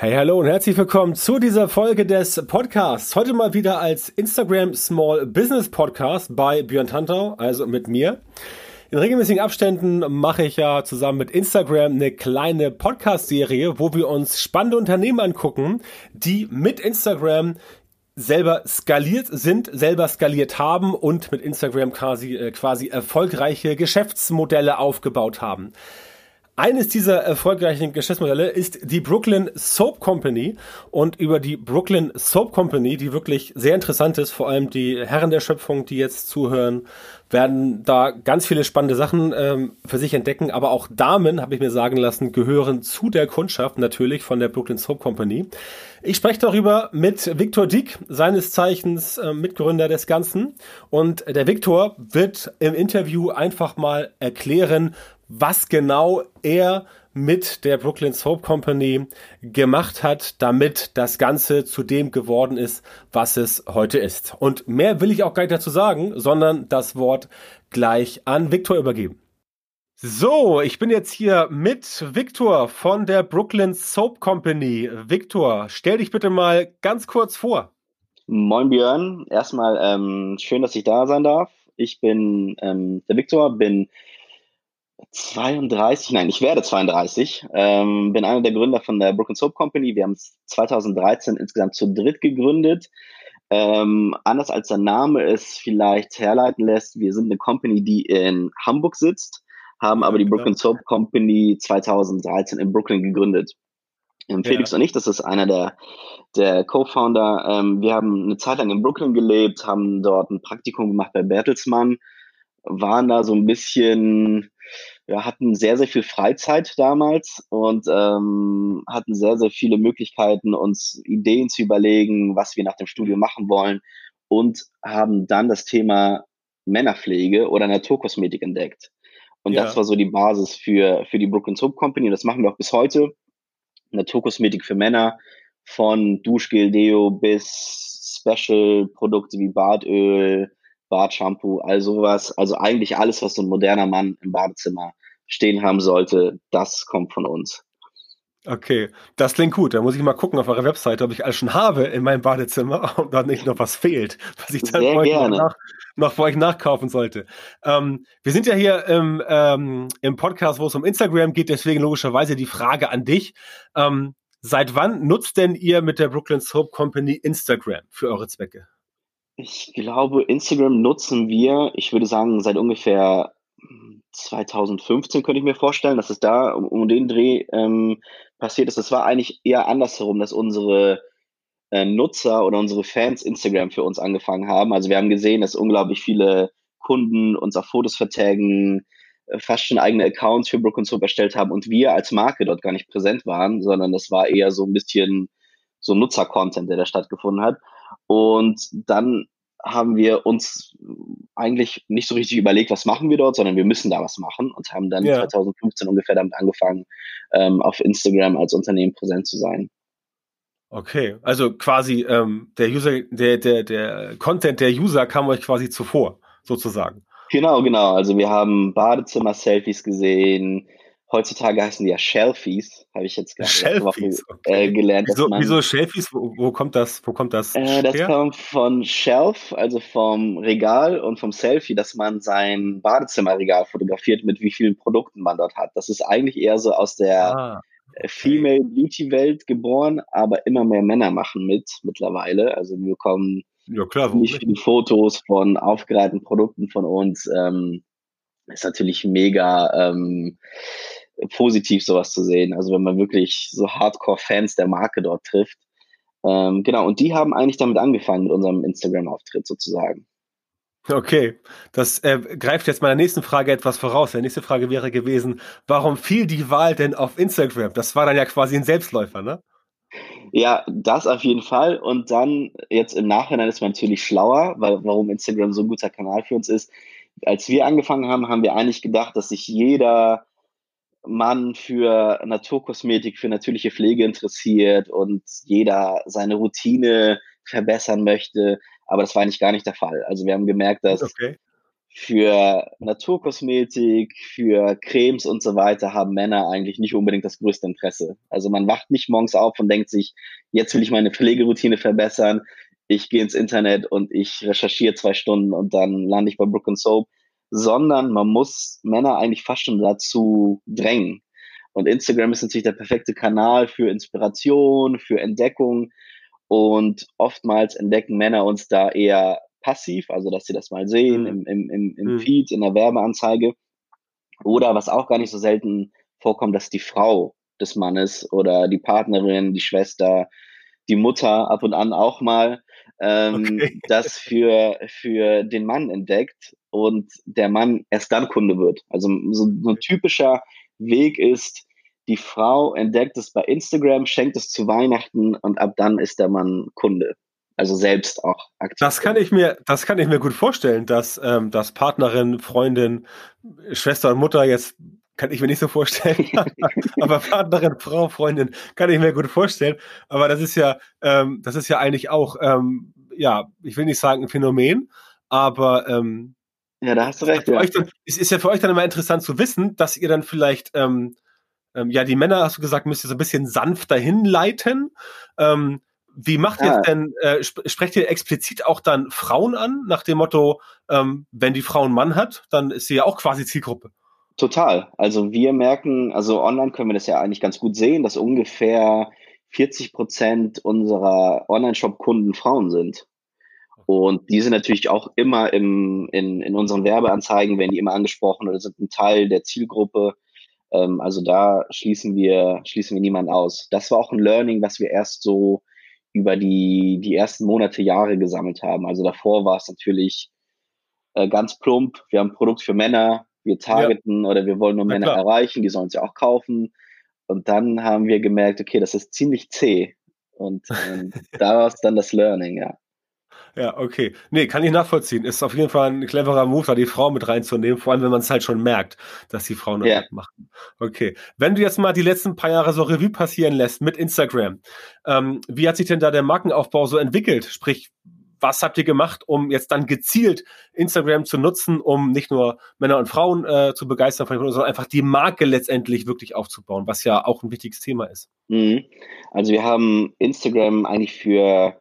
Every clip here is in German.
Hey, hallo und herzlich willkommen zu dieser Folge des Podcasts. Heute mal wieder als Instagram Small Business Podcast bei Björn Tantau, also mit mir. In regelmäßigen Abständen mache ich ja zusammen mit Instagram eine kleine Podcast-Serie, wo wir uns spannende Unternehmen angucken, die mit Instagram selber skaliert sind, selber skaliert haben und mit Instagram quasi, äh, quasi erfolgreiche Geschäftsmodelle aufgebaut haben. Eines dieser erfolgreichen Geschäftsmodelle ist die Brooklyn Soap Company. Und über die Brooklyn Soap Company, die wirklich sehr interessant ist, vor allem die Herren der Schöpfung, die jetzt zuhören, werden da ganz viele spannende Sachen ähm, für sich entdecken, aber auch Damen, habe ich mir sagen lassen, gehören zu der Kundschaft natürlich von der Brooklyn Soap Company. Ich spreche darüber mit Viktor Dick, seines Zeichens äh, Mitgründer des Ganzen. Und der Viktor wird im Interview einfach mal erklären, was genau er mit der Brooklyn Soap Company gemacht hat, damit das Ganze zu dem geworden ist, was es heute ist. Und mehr will ich auch gar nicht dazu sagen, sondern das Wort gleich an Viktor übergeben. So, ich bin jetzt hier mit Viktor von der Brooklyn Soap Company. Viktor, stell dich bitte mal ganz kurz vor. Moin Björn, erstmal ähm, schön, dass ich da sein darf. Ich bin ähm, der Viktor, bin 32, nein, ich werde 32, ähm, bin einer der Gründer von der Broken Soap Company. Wir haben es 2013 insgesamt zu dritt gegründet. Ähm, anders als der Name es vielleicht herleiten lässt, wir sind eine Company, die in Hamburg sitzt, haben aber die Brooklyn Soap Company 2013 in Brooklyn gegründet. Ähm, Felix ja. und ich, das ist einer der, der Co-Founder. Ähm, wir haben eine Zeit lang in Brooklyn gelebt, haben dort ein Praktikum gemacht bei Bertelsmann, waren da so ein bisschen wir hatten sehr, sehr viel Freizeit damals und ähm, hatten sehr, sehr viele Möglichkeiten, uns Ideen zu überlegen, was wir nach dem Studium machen wollen und haben dann das Thema Männerpflege oder Naturkosmetik entdeckt. Und ja. das war so die Basis für, für die Brooklyn Soap Company und das machen wir auch bis heute. Naturkosmetik für Männer von Duschgel, Deo bis Special-Produkte wie Bartöl, Bartshampoo, all sowas. Also eigentlich alles, was so ein moderner Mann im Badezimmer stehen haben sollte, das kommt von uns. Okay, das klingt gut. Da muss ich mal gucken auf eurer Webseite, ob ich alles schon habe in meinem Badezimmer und dann nicht noch was fehlt, was ich dann. Noch, noch für euch nachkaufen sollte. Ähm, wir sind ja hier im, ähm, im Podcast, wo es um Instagram geht, deswegen logischerweise die Frage an dich. Ähm, seit wann nutzt denn ihr mit der Brooklyn Soap Company Instagram für eure Zwecke? Ich glaube, Instagram nutzen wir, ich würde sagen, seit ungefähr 2015 könnte ich mir vorstellen, dass es da um, um den Dreh ähm, passiert ist. Das war eigentlich eher andersherum, dass unsere äh, Nutzer oder unsere Fans Instagram für uns angefangen haben. Also wir haben gesehen, dass unglaublich viele Kunden uns auf Fotos vertagen, äh, fast schon eigene Accounts für Brook Soap erstellt haben und wir als Marke dort gar nicht präsent waren, sondern das war eher so ein bisschen so Nutzer-Content, der da stattgefunden hat. Und dann haben wir uns eigentlich nicht so richtig überlegt, was machen wir dort, sondern wir müssen da was machen und haben dann ja. 2015 ungefähr damit angefangen, ähm, auf Instagram als Unternehmen präsent zu sein. Okay, also quasi ähm, der User, der, der, der Content der User kam euch quasi zuvor, sozusagen. Genau, genau. Also wir haben Badezimmer-Selfies gesehen, Heutzutage heißen die ja Shelfies, habe ich jetzt gerade Woche, okay. äh, gelernt. Wieso, man, wieso Shelfies? Wo, wo, kommt das? Wo kommt das? Äh, das kommt von Shelf, also vom Regal und vom Selfie, dass man sein Badezimmerregal fotografiert, mit wie vielen Produkten man dort hat. Das ist eigentlich eher so aus der ah, okay. Female Beauty Welt geboren, aber immer mehr Männer machen mit mittlerweile. Also wir bekommen ja, klar, nicht viele Fotos von aufgereihten Produkten von uns. Ähm, ist natürlich mega ähm, positiv, sowas zu sehen. Also wenn man wirklich so Hardcore-Fans der Marke dort trifft. Ähm, genau, und die haben eigentlich damit angefangen mit unserem Instagram-Auftritt sozusagen. Okay, das äh, greift jetzt meiner nächsten Frage etwas voraus. Die nächste Frage wäre gewesen, warum fiel die Wahl denn auf Instagram? Das war dann ja quasi ein Selbstläufer, ne? Ja, das auf jeden Fall. Und dann jetzt im Nachhinein ist man natürlich schlauer, weil warum Instagram so ein guter Kanal für uns ist. Als wir angefangen haben, haben wir eigentlich gedacht, dass sich jeder Mann für Naturkosmetik, für natürliche Pflege interessiert und jeder seine Routine verbessern möchte. Aber das war eigentlich gar nicht der Fall. Also wir haben gemerkt, dass okay. für Naturkosmetik, für Cremes und so weiter haben Männer eigentlich nicht unbedingt das größte Interesse. Also man wacht nicht morgens auf und denkt sich, jetzt will ich meine Pflegeroutine verbessern. Ich gehe ins Internet und ich recherchiere zwei Stunden und dann lande ich bei Brook Soap, sondern man muss Männer eigentlich fast schon dazu drängen. Und Instagram ist natürlich der perfekte Kanal für Inspiration, für Entdeckung. Und oftmals entdecken Männer uns da eher passiv, also dass sie das mal sehen mhm. im, im, im, im mhm. Feed, in der Werbeanzeige. Oder was auch gar nicht so selten vorkommt, dass die Frau des Mannes oder die Partnerin, die Schwester, die Mutter ab und an auch mal ähm, okay. das für, für den Mann entdeckt und der Mann erst dann Kunde wird. Also so, so ein typischer Weg ist, die Frau entdeckt es bei Instagram, schenkt es zu Weihnachten und ab dann ist der Mann Kunde also selbst auch aktiv. Das kann ich mir, das kann ich mir gut vorstellen, dass, ähm, dass Partnerin, Freundin, Schwester und Mutter jetzt kann ich mir nicht so vorstellen, aber Partnerin, Frau, Freundin kann ich mir gut vorstellen. Aber das ist ja, ähm, das ist ja eigentlich auch, ähm, ja, ich will nicht sagen ein Phänomen, aber ähm, ja, da hast du recht. Ja. Dann, es ist ja für euch dann immer interessant zu wissen, dass ihr dann vielleicht ähm, ähm, ja, die Männer, hast du gesagt, müsst ihr so ein bisschen sanft dahin leiten. Ähm, wie macht ihr ah. denn, äh, sp sprecht ihr explizit auch dann Frauen an, nach dem Motto, ähm, wenn die Frau einen Mann hat, dann ist sie ja auch quasi Zielgruppe? Total. Also wir merken, also online können wir das ja eigentlich ganz gut sehen, dass ungefähr 40 Prozent unserer Online-Shop-Kunden Frauen sind. Und die sind natürlich auch immer im, in, in unseren Werbeanzeigen, werden die immer angesprochen oder sind ein Teil der Zielgruppe. Ähm, also da schließen wir, schließen wir niemanden aus. Das war auch ein Learning, was wir erst so über die, die ersten Monate, Jahre gesammelt haben. Also davor war es natürlich äh, ganz plump. Wir haben ein Produkt für Männer, wir targeten ja. oder wir wollen nur ja, Männer klar. erreichen, die sollen es ja auch kaufen. Und dann haben wir gemerkt, okay, das ist ziemlich zäh. Und ähm, daraus dann das Learning, ja. Ja, okay. Nee, kann ich nachvollziehen. Ist auf jeden Fall ein cleverer Move, da die Frau mit reinzunehmen, vor allem wenn man es halt schon merkt, dass die Frauen das ja. machen. Okay. Wenn du jetzt mal die letzten paar Jahre so Revue passieren lässt mit Instagram, ähm, wie hat sich denn da der Markenaufbau so entwickelt? Sprich, was habt ihr gemacht, um jetzt dann gezielt Instagram zu nutzen, um nicht nur Männer und Frauen äh, zu begeistern, sondern einfach die Marke letztendlich wirklich aufzubauen, was ja auch ein wichtiges Thema ist? Mhm. Also wir haben Instagram eigentlich für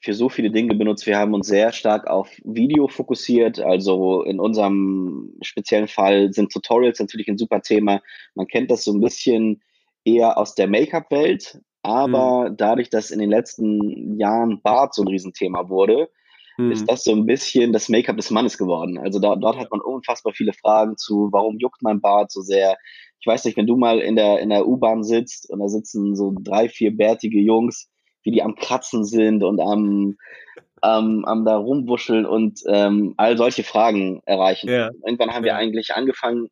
für so viele Dinge benutzt. Wir haben uns sehr stark auf Video fokussiert. Also in unserem speziellen Fall sind Tutorials natürlich ein super Thema. Man kennt das so ein bisschen eher aus der Make-up-Welt, aber mhm. dadurch, dass in den letzten Jahren Bart so ein Riesenthema wurde, mhm. ist das so ein bisschen das Make-up des Mannes geworden. Also da, dort hat man unfassbar viele Fragen zu, warum juckt mein Bart so sehr? Ich weiß nicht, wenn du mal in der, in der U-Bahn sitzt und da sitzen so drei, vier bärtige Jungs, wie die am Kratzen sind und am, am, am da rumwuscheln und ähm, all solche Fragen erreichen. Ja. Irgendwann haben ja. wir eigentlich angefangen,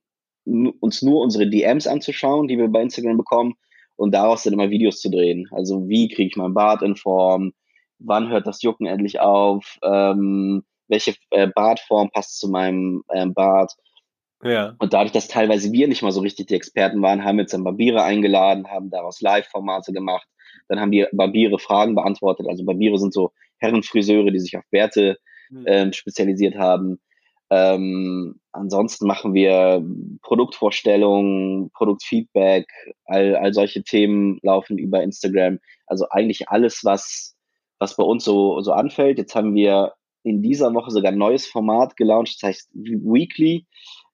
uns nur unsere DMs anzuschauen, die wir bei Instagram bekommen und daraus dann immer Videos zu drehen. Also wie kriege ich mein Bart in Form? Wann hört das Jucken endlich auf? Ähm, welche äh, Bartform passt zu meinem ähm, Bart? Ja. Und dadurch, dass teilweise wir nicht mal so richtig die Experten waren, haben wir jetzt dann Barbiere eingeladen, haben daraus Live-Formate gemacht dann haben die Barbiere Fragen beantwortet. Also Barbiere sind so Herrenfriseure, die sich auf Bärte mhm. ähm, spezialisiert haben. Ähm, ansonsten machen wir Produktvorstellungen, Produktfeedback, all, all solche Themen laufen über Instagram. Also eigentlich alles, was, was bei uns so, so anfällt. Jetzt haben wir in dieser Woche sogar ein neues Format gelauncht, das heißt Weekly.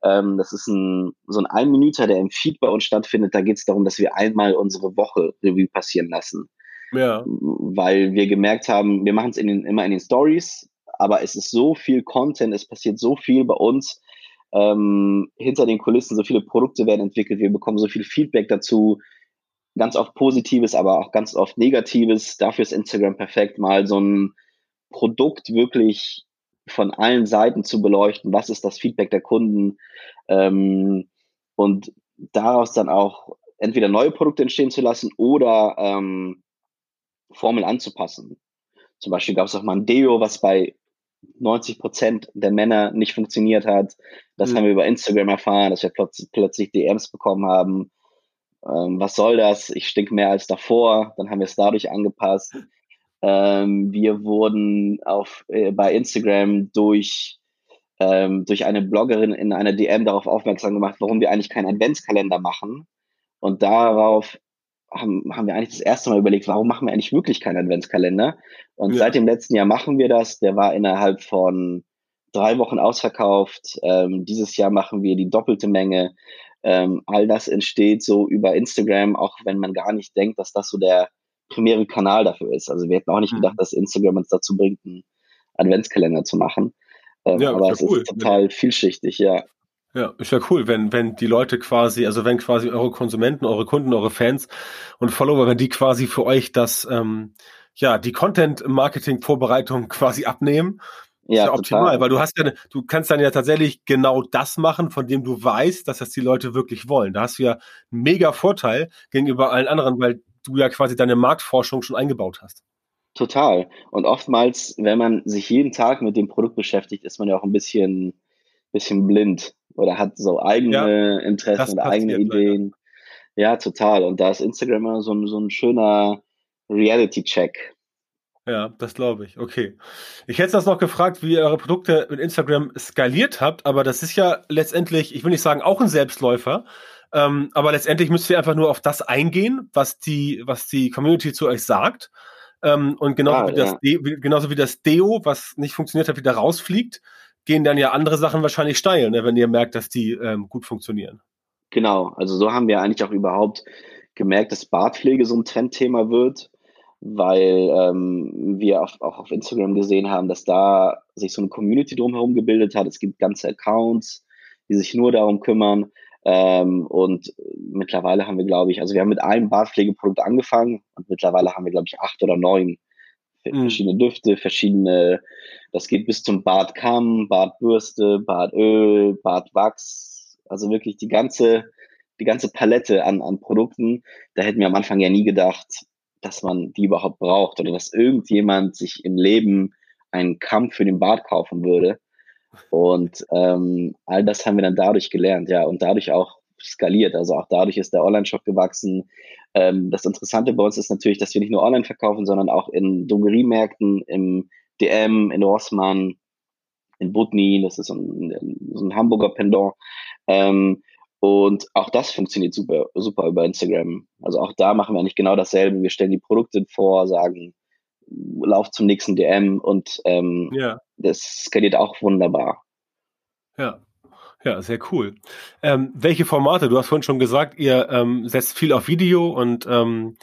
Ähm, das ist ein, so ein Ein-Minüter, der im Feed bei uns stattfindet. Da geht es darum, dass wir einmal unsere Woche Revue passieren lassen. Ja. Weil wir gemerkt haben, wir machen es immer in den Stories, aber es ist so viel Content, es passiert so viel bei uns. Ähm, hinter den Kulissen, so viele Produkte werden entwickelt, wir bekommen so viel Feedback dazu, ganz oft Positives, aber auch ganz oft Negatives. Dafür ist Instagram perfekt, mal so ein Produkt wirklich von allen Seiten zu beleuchten, was ist das Feedback der Kunden ähm, und daraus dann auch entweder neue Produkte entstehen zu lassen oder ähm, Formeln anzupassen. Zum Beispiel gab es auch mal ein Deo, was bei 90 Prozent der Männer nicht funktioniert hat. Das mhm. haben wir über Instagram erfahren, dass wir plötzlich, plötzlich DMs bekommen haben. Ähm, was soll das? Ich stink mehr als davor. Dann haben wir es dadurch angepasst. Ähm, wir wurden auf, äh, bei Instagram durch ähm, durch eine Bloggerin in einer DM darauf aufmerksam gemacht, warum wir eigentlich keinen Adventskalender machen. Und darauf haben, haben wir eigentlich das erste Mal überlegt, warum machen wir eigentlich wirklich keinen Adventskalender? Und ja. seit dem letzten Jahr machen wir das. Der war innerhalb von drei Wochen ausverkauft. Ähm, dieses Jahr machen wir die doppelte Menge. Ähm, all das entsteht so über Instagram, auch wenn man gar nicht denkt, dass das so der primäre Kanal dafür ist. Also wir hätten auch nicht mhm. gedacht, dass Instagram uns dazu bringt, einen Adventskalender zu machen. Ähm, ja, aber es cool. ist total vielschichtig, ja. Ja, ist ja cool, wenn, wenn die Leute quasi, also wenn quasi eure Konsumenten, eure Kunden, eure Fans und Follower, wenn die quasi für euch das, ähm, ja, die Content-Marketing-Vorbereitung quasi abnehmen. Ja, ist ja optimal, weil du hast ja, du kannst dann ja tatsächlich genau das machen, von dem du weißt, dass das die Leute wirklich wollen. Da hast du ja einen mega Vorteil gegenüber allen anderen, weil du ja quasi deine Marktforschung schon eingebaut hast. Total. Und oftmals, wenn man sich jeden Tag mit dem Produkt beschäftigt, ist man ja auch ein bisschen, bisschen blind oder hat so eigene ja, Interessen oder eigene Ideen. Ja, total. Und da ist Instagram immer so ein, so ein schöner Reality-Check. Ja, das glaube ich. Okay. Ich hätte das noch gefragt, wie ihr eure Produkte mit Instagram skaliert habt, aber das ist ja letztendlich, ich will nicht sagen, auch ein Selbstläufer. Ähm, aber letztendlich müsst ihr einfach nur auf das eingehen, was die, was die Community zu euch sagt. Ähm, und genauso, ah, wie das ja. De, genauso wie das Deo, was nicht funktioniert hat, wieder rausfliegt, gehen dann ja andere Sachen wahrscheinlich steil, ne, wenn ihr merkt, dass die ähm, gut funktionieren. Genau, also so haben wir eigentlich auch überhaupt gemerkt, dass Bartpflege so ein Trendthema wird, weil ähm, wir auch, auch auf Instagram gesehen haben, dass da sich so eine Community drumherum gebildet hat. Es gibt ganze Accounts, die sich nur darum kümmern. Ähm, und mittlerweile haben wir, glaube ich, also wir haben mit einem Bartpflegeprodukt angefangen und mittlerweile haben wir, glaube ich, acht oder neun. Verschiedene Düfte, verschiedene, das geht bis zum Bartkamm, Bartbürste, Bartöl, Bartwachs, also wirklich die ganze, die ganze Palette an, an Produkten. Da hätten wir am Anfang ja nie gedacht, dass man die überhaupt braucht oder dass irgendjemand sich im Leben einen Kamm für den Bart kaufen würde. Und ähm, all das haben wir dann dadurch gelernt, ja, und dadurch auch skaliert. Also auch dadurch ist der Online-Shop gewachsen. Ähm, das Interessante bei uns ist natürlich, dass wir nicht nur online verkaufen, sondern auch in Drogeriemärkten, im DM, in Rossmann, in Butni, das ist so ein, so ein Hamburger Pendant. Ähm, und auch das funktioniert super, super über Instagram. Also auch da machen wir eigentlich genau dasselbe. Wir stellen die Produkte vor, sagen, lauf zum nächsten DM und ähm, ja. das skaliert auch wunderbar. Ja. Ja, sehr cool. Ähm, welche Formate? Du hast vorhin schon gesagt, ihr ähm, setzt viel auf Video und ähm,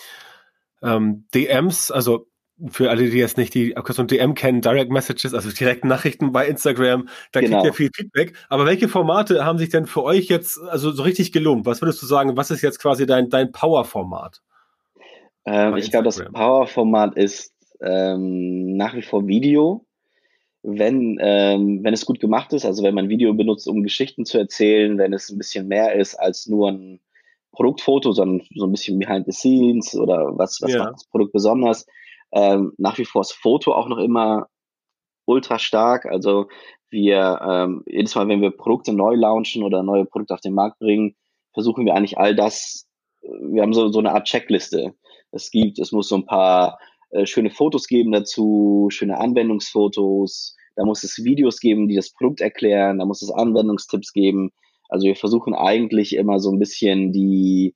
ähm, DMs, also für alle, die jetzt nicht die Abkürzung DM kennen, Direct Messages, also direkte Nachrichten bei Instagram, da genau. kriegt ihr viel Feedback. Aber welche Formate haben sich denn für euch jetzt also so richtig gelohnt? Was würdest du sagen, was ist jetzt quasi dein, dein Power-Format? Ähm, ich glaube, das Power-Format ist ähm, nach wie vor Video, wenn, ähm, wenn es gut gemacht ist, also wenn man Video benutzt, um Geschichten zu erzählen, wenn es ein bisschen mehr ist als nur ein Produktfoto, sondern so ein bisschen behind the scenes oder was, was ja. macht das Produkt besonders. Ähm, nach wie vor ist Foto auch noch immer ultra stark. Also wir, ähm, jedes Mal, wenn wir Produkte neu launchen oder neue Produkte auf den Markt bringen, versuchen wir eigentlich all das, wir haben so, so eine Art Checkliste. Es gibt, es muss so ein paar äh, schöne Fotos geben dazu, schöne Anwendungsfotos. Da muss es Videos geben, die das Produkt erklären. Da muss es Anwendungstipps geben. Also wir versuchen eigentlich immer so ein bisschen die,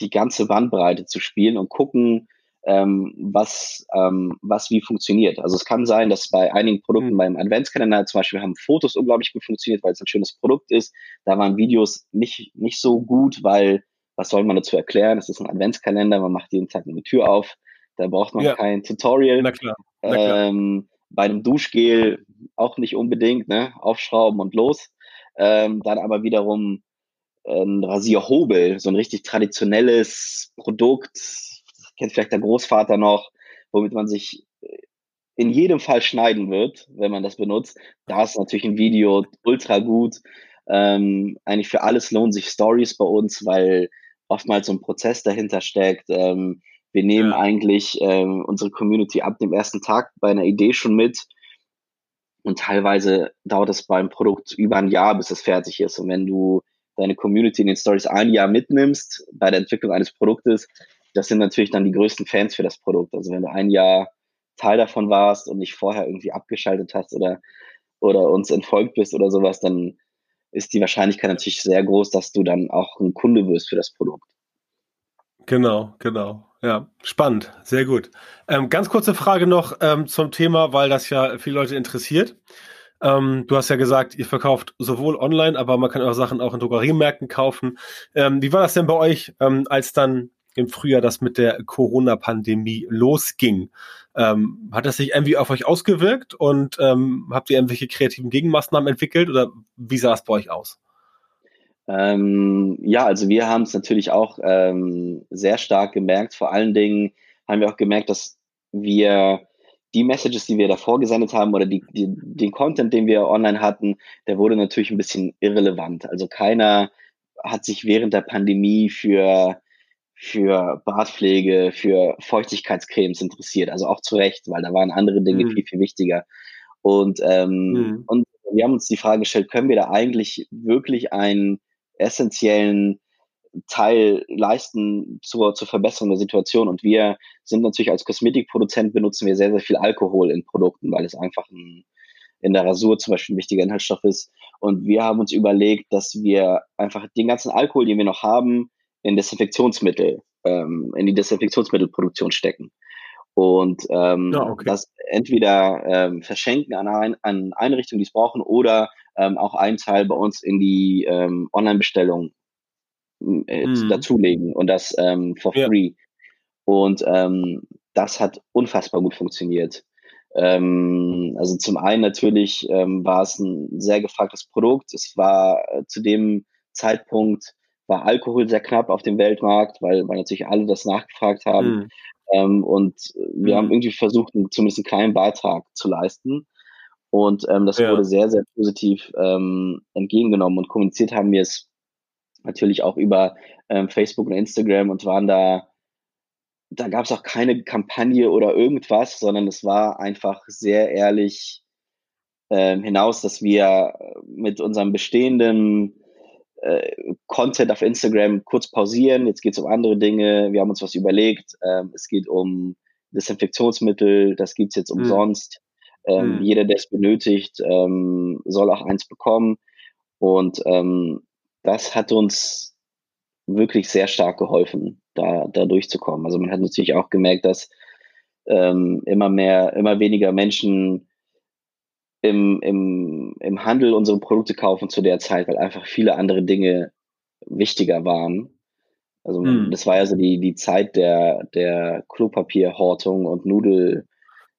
die ganze Bandbreite zu spielen und gucken, ähm, was, ähm, was wie funktioniert. Also es kann sein, dass bei einigen Produkten mhm. beim Adventskalender zum Beispiel haben Fotos unglaublich gut funktioniert, weil es ein schönes Produkt ist. Da waren Videos nicht, nicht so gut, weil was soll man dazu erklären? Es ist ein Adventskalender, man macht jeden Tag eine Tür auf. Da braucht man ja. kein Tutorial. Na klar. Na klar. Ähm, bei einem Duschgel auch nicht unbedingt, ne? Aufschrauben und los. Ähm, dann aber wiederum ein Rasierhobel, so ein richtig traditionelles Produkt, kennt vielleicht der Großvater noch, womit man sich in jedem Fall schneiden wird, wenn man das benutzt. Da ist natürlich ein Video ultra gut. Ähm, eigentlich für alles lohnen sich Stories bei uns, weil oftmals so ein Prozess dahinter steckt. Ähm, wir nehmen ja. eigentlich ähm, unsere Community ab dem ersten Tag bei einer Idee schon mit. Und teilweise dauert es beim Produkt über ein Jahr, bis es fertig ist. Und wenn du deine Community in den Stories ein Jahr mitnimmst bei der Entwicklung eines Produktes, das sind natürlich dann die größten Fans für das Produkt. Also wenn du ein Jahr Teil davon warst und nicht vorher irgendwie abgeschaltet hast oder oder uns entfolgt bist oder sowas, dann ist die Wahrscheinlichkeit natürlich sehr groß, dass du dann auch ein Kunde wirst für das Produkt. Genau, genau. Ja, spannend, sehr gut. Ähm, ganz kurze Frage noch ähm, zum Thema, weil das ja viele Leute interessiert. Ähm, du hast ja gesagt, ihr verkauft sowohl online, aber man kann eure Sachen auch in Drogeriemärkten kaufen. Ähm, wie war das denn bei euch, ähm, als dann im Frühjahr das mit der Corona-Pandemie losging? Ähm, hat das sich irgendwie auf euch ausgewirkt und habt ihr irgendwelche kreativen Gegenmaßnahmen entwickelt oder wie sah es bei euch aus? Ähm, ja, also wir haben es natürlich auch ähm, sehr stark gemerkt. Vor allen Dingen haben wir auch gemerkt, dass wir die Messages, die wir davor gesendet haben oder die, die, den Content, den wir online hatten, der wurde natürlich ein bisschen irrelevant. Also keiner hat sich während der Pandemie für, für Bartpflege, für Feuchtigkeitscremes interessiert. Also auch zu Recht, weil da waren andere Dinge mhm. viel, viel wichtiger. Und, ähm, mhm. und wir haben uns die Frage gestellt, können wir da eigentlich wirklich einen essentiellen Teil leisten zur, zur Verbesserung der Situation. Und wir sind natürlich als Kosmetikproduzent benutzen wir sehr, sehr viel Alkohol in Produkten, weil es einfach ein, in der Rasur zum Beispiel ein wichtiger Inhaltsstoff ist. Und wir haben uns überlegt, dass wir einfach den ganzen Alkohol, den wir noch haben, in Desinfektionsmittel, ähm, in die Desinfektionsmittelproduktion stecken. Und ähm, ja, okay. das entweder ähm, verschenken an, ein, an Einrichtungen, die es brauchen, oder ähm, auch einen Teil bei uns in die ähm, Online-Bestellung äh, mhm. dazulegen und das ähm, for ja. free. Und ähm, das hat unfassbar gut funktioniert. Ähm, also zum einen natürlich ähm, war es ein sehr gefragtes Produkt. Es war äh, zu dem Zeitpunkt war Alkohol sehr knapp auf dem Weltmarkt, weil, weil natürlich alle das nachgefragt haben. Mhm. Ähm, und wir mhm. haben irgendwie versucht, zumindest einen kleinen Beitrag zu leisten. Und ähm, das ja. wurde sehr, sehr positiv ähm, entgegengenommen und kommuniziert haben wir es natürlich auch über ähm, Facebook und Instagram und waren da, da gab es auch keine Kampagne oder irgendwas, sondern es war einfach sehr ehrlich ähm, hinaus, dass wir mit unserem bestehenden äh, Content auf Instagram kurz pausieren. Jetzt geht es um andere Dinge. Wir haben uns was überlegt. Ähm, es geht um Desinfektionsmittel. Das gibt es jetzt hm. umsonst. Ähm, mhm. Jeder, der es benötigt, ähm, soll auch eins bekommen. Und ähm, das hat uns wirklich sehr stark geholfen, da, da durchzukommen. Also man hat natürlich auch gemerkt, dass ähm, immer mehr, immer weniger Menschen im, im, im Handel unsere Produkte kaufen zu der Zeit, weil einfach viele andere Dinge wichtiger waren. Also mhm. das war ja so die, die Zeit der, der Klopapierhortung und Nudel,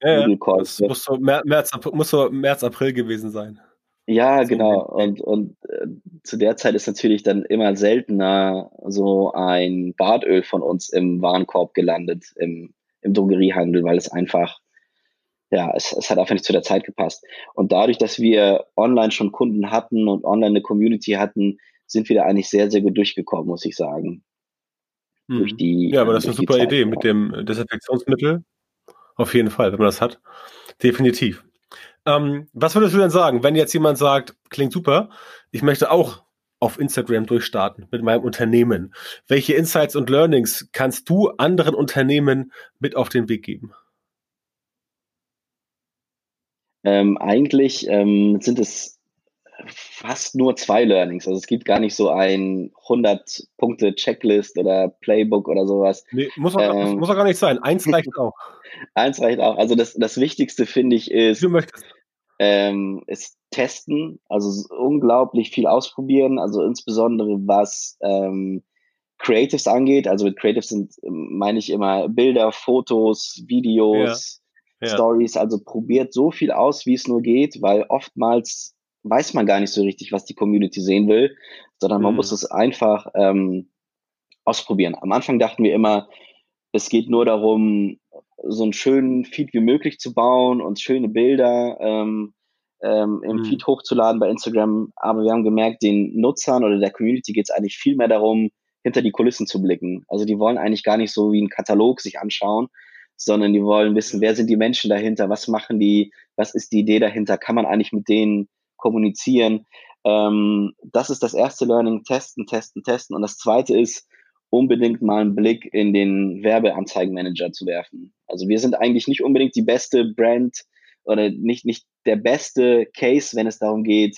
ja. Das muss so März, muss so März, April gewesen sein. Ja, so genau. Und, und äh, zu der Zeit ist natürlich dann immer seltener so ein Bartöl von uns im Warenkorb gelandet, im, im Drogeriehandel, weil es einfach, ja, es, es hat einfach nicht zu der Zeit gepasst. Und dadurch, dass wir online schon Kunden hatten und online eine Community hatten, sind wir da eigentlich sehr, sehr gut durchgekommen, muss ich sagen. Hm. Durch die, ja, aber das ist eine super Zeit, Idee mit dem Desinfektionsmittel. Auf jeden Fall, wenn man das hat. Definitiv. Ähm, was würdest du denn sagen, wenn jetzt jemand sagt, klingt super, ich möchte auch auf Instagram durchstarten mit meinem Unternehmen? Welche Insights und Learnings kannst du anderen Unternehmen mit auf den Weg geben? Ähm, eigentlich ähm, sind es fast nur zwei Learnings. Also es gibt gar nicht so ein 100-Punkte-Checklist oder Playbook oder sowas. Nee, muss auch, ähm, muss auch gar nicht sein. Eins reicht auch. Eins reicht auch. Also das, das Wichtigste, finde ich, ist, du möchtest. Ähm, ist testen. Also unglaublich viel ausprobieren. Also insbesondere was ähm, Creatives angeht. Also mit Creatives sind, meine ich immer Bilder, Fotos, Videos, ja. Stories. Also probiert so viel aus, wie es nur geht, weil oftmals weiß man gar nicht so richtig, was die Community sehen will, sondern man mhm. muss es einfach ähm, ausprobieren. Am Anfang dachten wir immer, es geht nur darum, so einen schönen Feed wie möglich zu bauen und schöne Bilder ähm, ähm, im mhm. Feed hochzuladen bei Instagram. Aber wir haben gemerkt, den Nutzern oder der Community geht es eigentlich viel mehr darum, hinter die Kulissen zu blicken. Also die wollen eigentlich gar nicht so wie ein Katalog sich anschauen, sondern die wollen wissen, wer sind die Menschen dahinter, was machen die, was ist die Idee dahinter, kann man eigentlich mit denen kommunizieren. Ähm, das ist das erste Learning, testen, testen, testen. Und das zweite ist, unbedingt mal einen Blick in den Werbeanzeigenmanager zu werfen. Also wir sind eigentlich nicht unbedingt die beste Brand, oder nicht, nicht der beste Case, wenn es darum geht,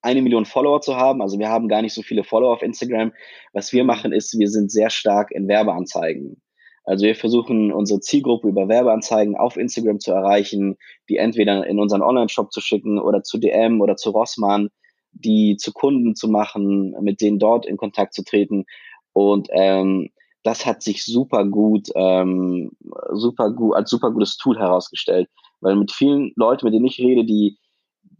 eine Million Follower zu haben. Also wir haben gar nicht so viele Follower auf Instagram. Was wir machen ist, wir sind sehr stark in Werbeanzeigen. Also wir versuchen unsere Zielgruppe über Werbeanzeigen auf Instagram zu erreichen, die entweder in unseren Online-Shop zu schicken oder zu DM oder zu Rossmann, die zu Kunden zu machen, mit denen dort in Kontakt zu treten. Und ähm, das hat sich super gut, ähm, super gut, als super gutes Tool herausgestellt. Weil mit vielen Leuten, mit denen ich rede, die,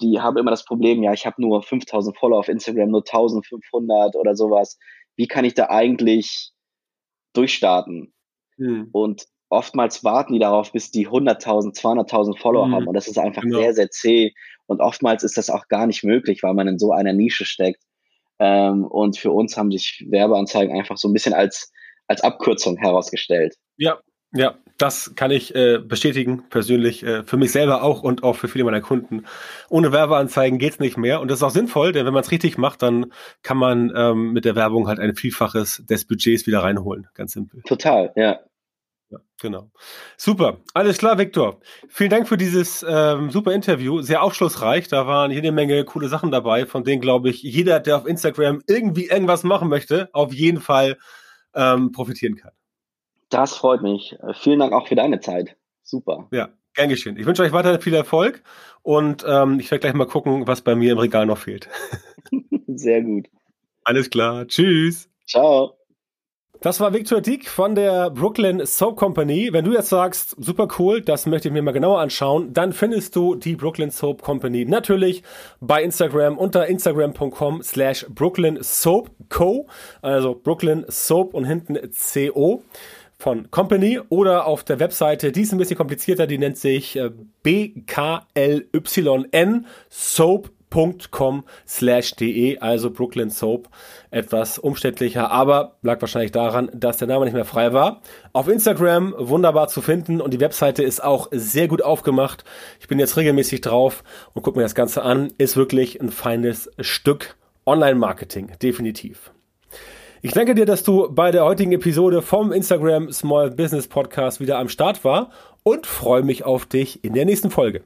die haben immer das Problem, ja, ich habe nur 5000 Follower auf Instagram, nur 1500 oder sowas. Wie kann ich da eigentlich durchstarten? Hm. Und oftmals warten die darauf, bis die 100.000, 200.000 Follower hm. haben. Und das ist einfach genau. sehr, sehr zäh. Und oftmals ist das auch gar nicht möglich, weil man in so einer Nische steckt. Ähm, und für uns haben sich Werbeanzeigen einfach so ein bisschen als, als Abkürzung herausgestellt. Ja, ja, das kann ich äh, bestätigen, persönlich, äh, für mich selber auch und auch für viele meiner Kunden. Ohne Werbeanzeigen geht's nicht mehr und das ist auch sinnvoll, denn wenn man es richtig macht, dann kann man ähm, mit der Werbung halt ein Vielfaches des Budgets wieder reinholen. Ganz simpel. Total, ja. Ja, genau. Super. Alles klar, Viktor. Vielen Dank für dieses ähm, super Interview. Sehr aufschlussreich. Da waren jede Menge coole Sachen dabei, von denen, glaube ich, jeder, der auf Instagram irgendwie irgendwas machen möchte, auf jeden Fall ähm, profitieren kann. Das freut mich. Äh, vielen Dank auch für deine Zeit. Super. Ja, gern geschehen. Ich wünsche euch weiter viel Erfolg und ähm, ich werde gleich mal gucken, was bei mir im Regal noch fehlt. Sehr gut. Alles klar. Tschüss. Ciao. Das war Victor Dick von der Brooklyn Soap Company. Wenn du jetzt sagst, super cool, das möchte ich mir mal genauer anschauen, dann findest du die Brooklyn Soap Company natürlich bei Instagram unter instagram.com slash Brooklyn Soap Co. Also Brooklyn Soap und hinten CO von Company oder auf der Webseite, die ist ein bisschen komplizierter, die nennt sich äh, BKLYN Soap com slash de, also Brooklyn Soap. Etwas umständlicher, aber lag wahrscheinlich daran, dass der Name nicht mehr frei war. Auf Instagram wunderbar zu finden und die Webseite ist auch sehr gut aufgemacht. Ich bin jetzt regelmäßig drauf und gucke mir das Ganze an. Ist wirklich ein feines Stück Online-Marketing, definitiv. Ich danke dir, dass du bei der heutigen Episode vom Instagram Small Business Podcast wieder am Start war und freue mich auf dich in der nächsten Folge.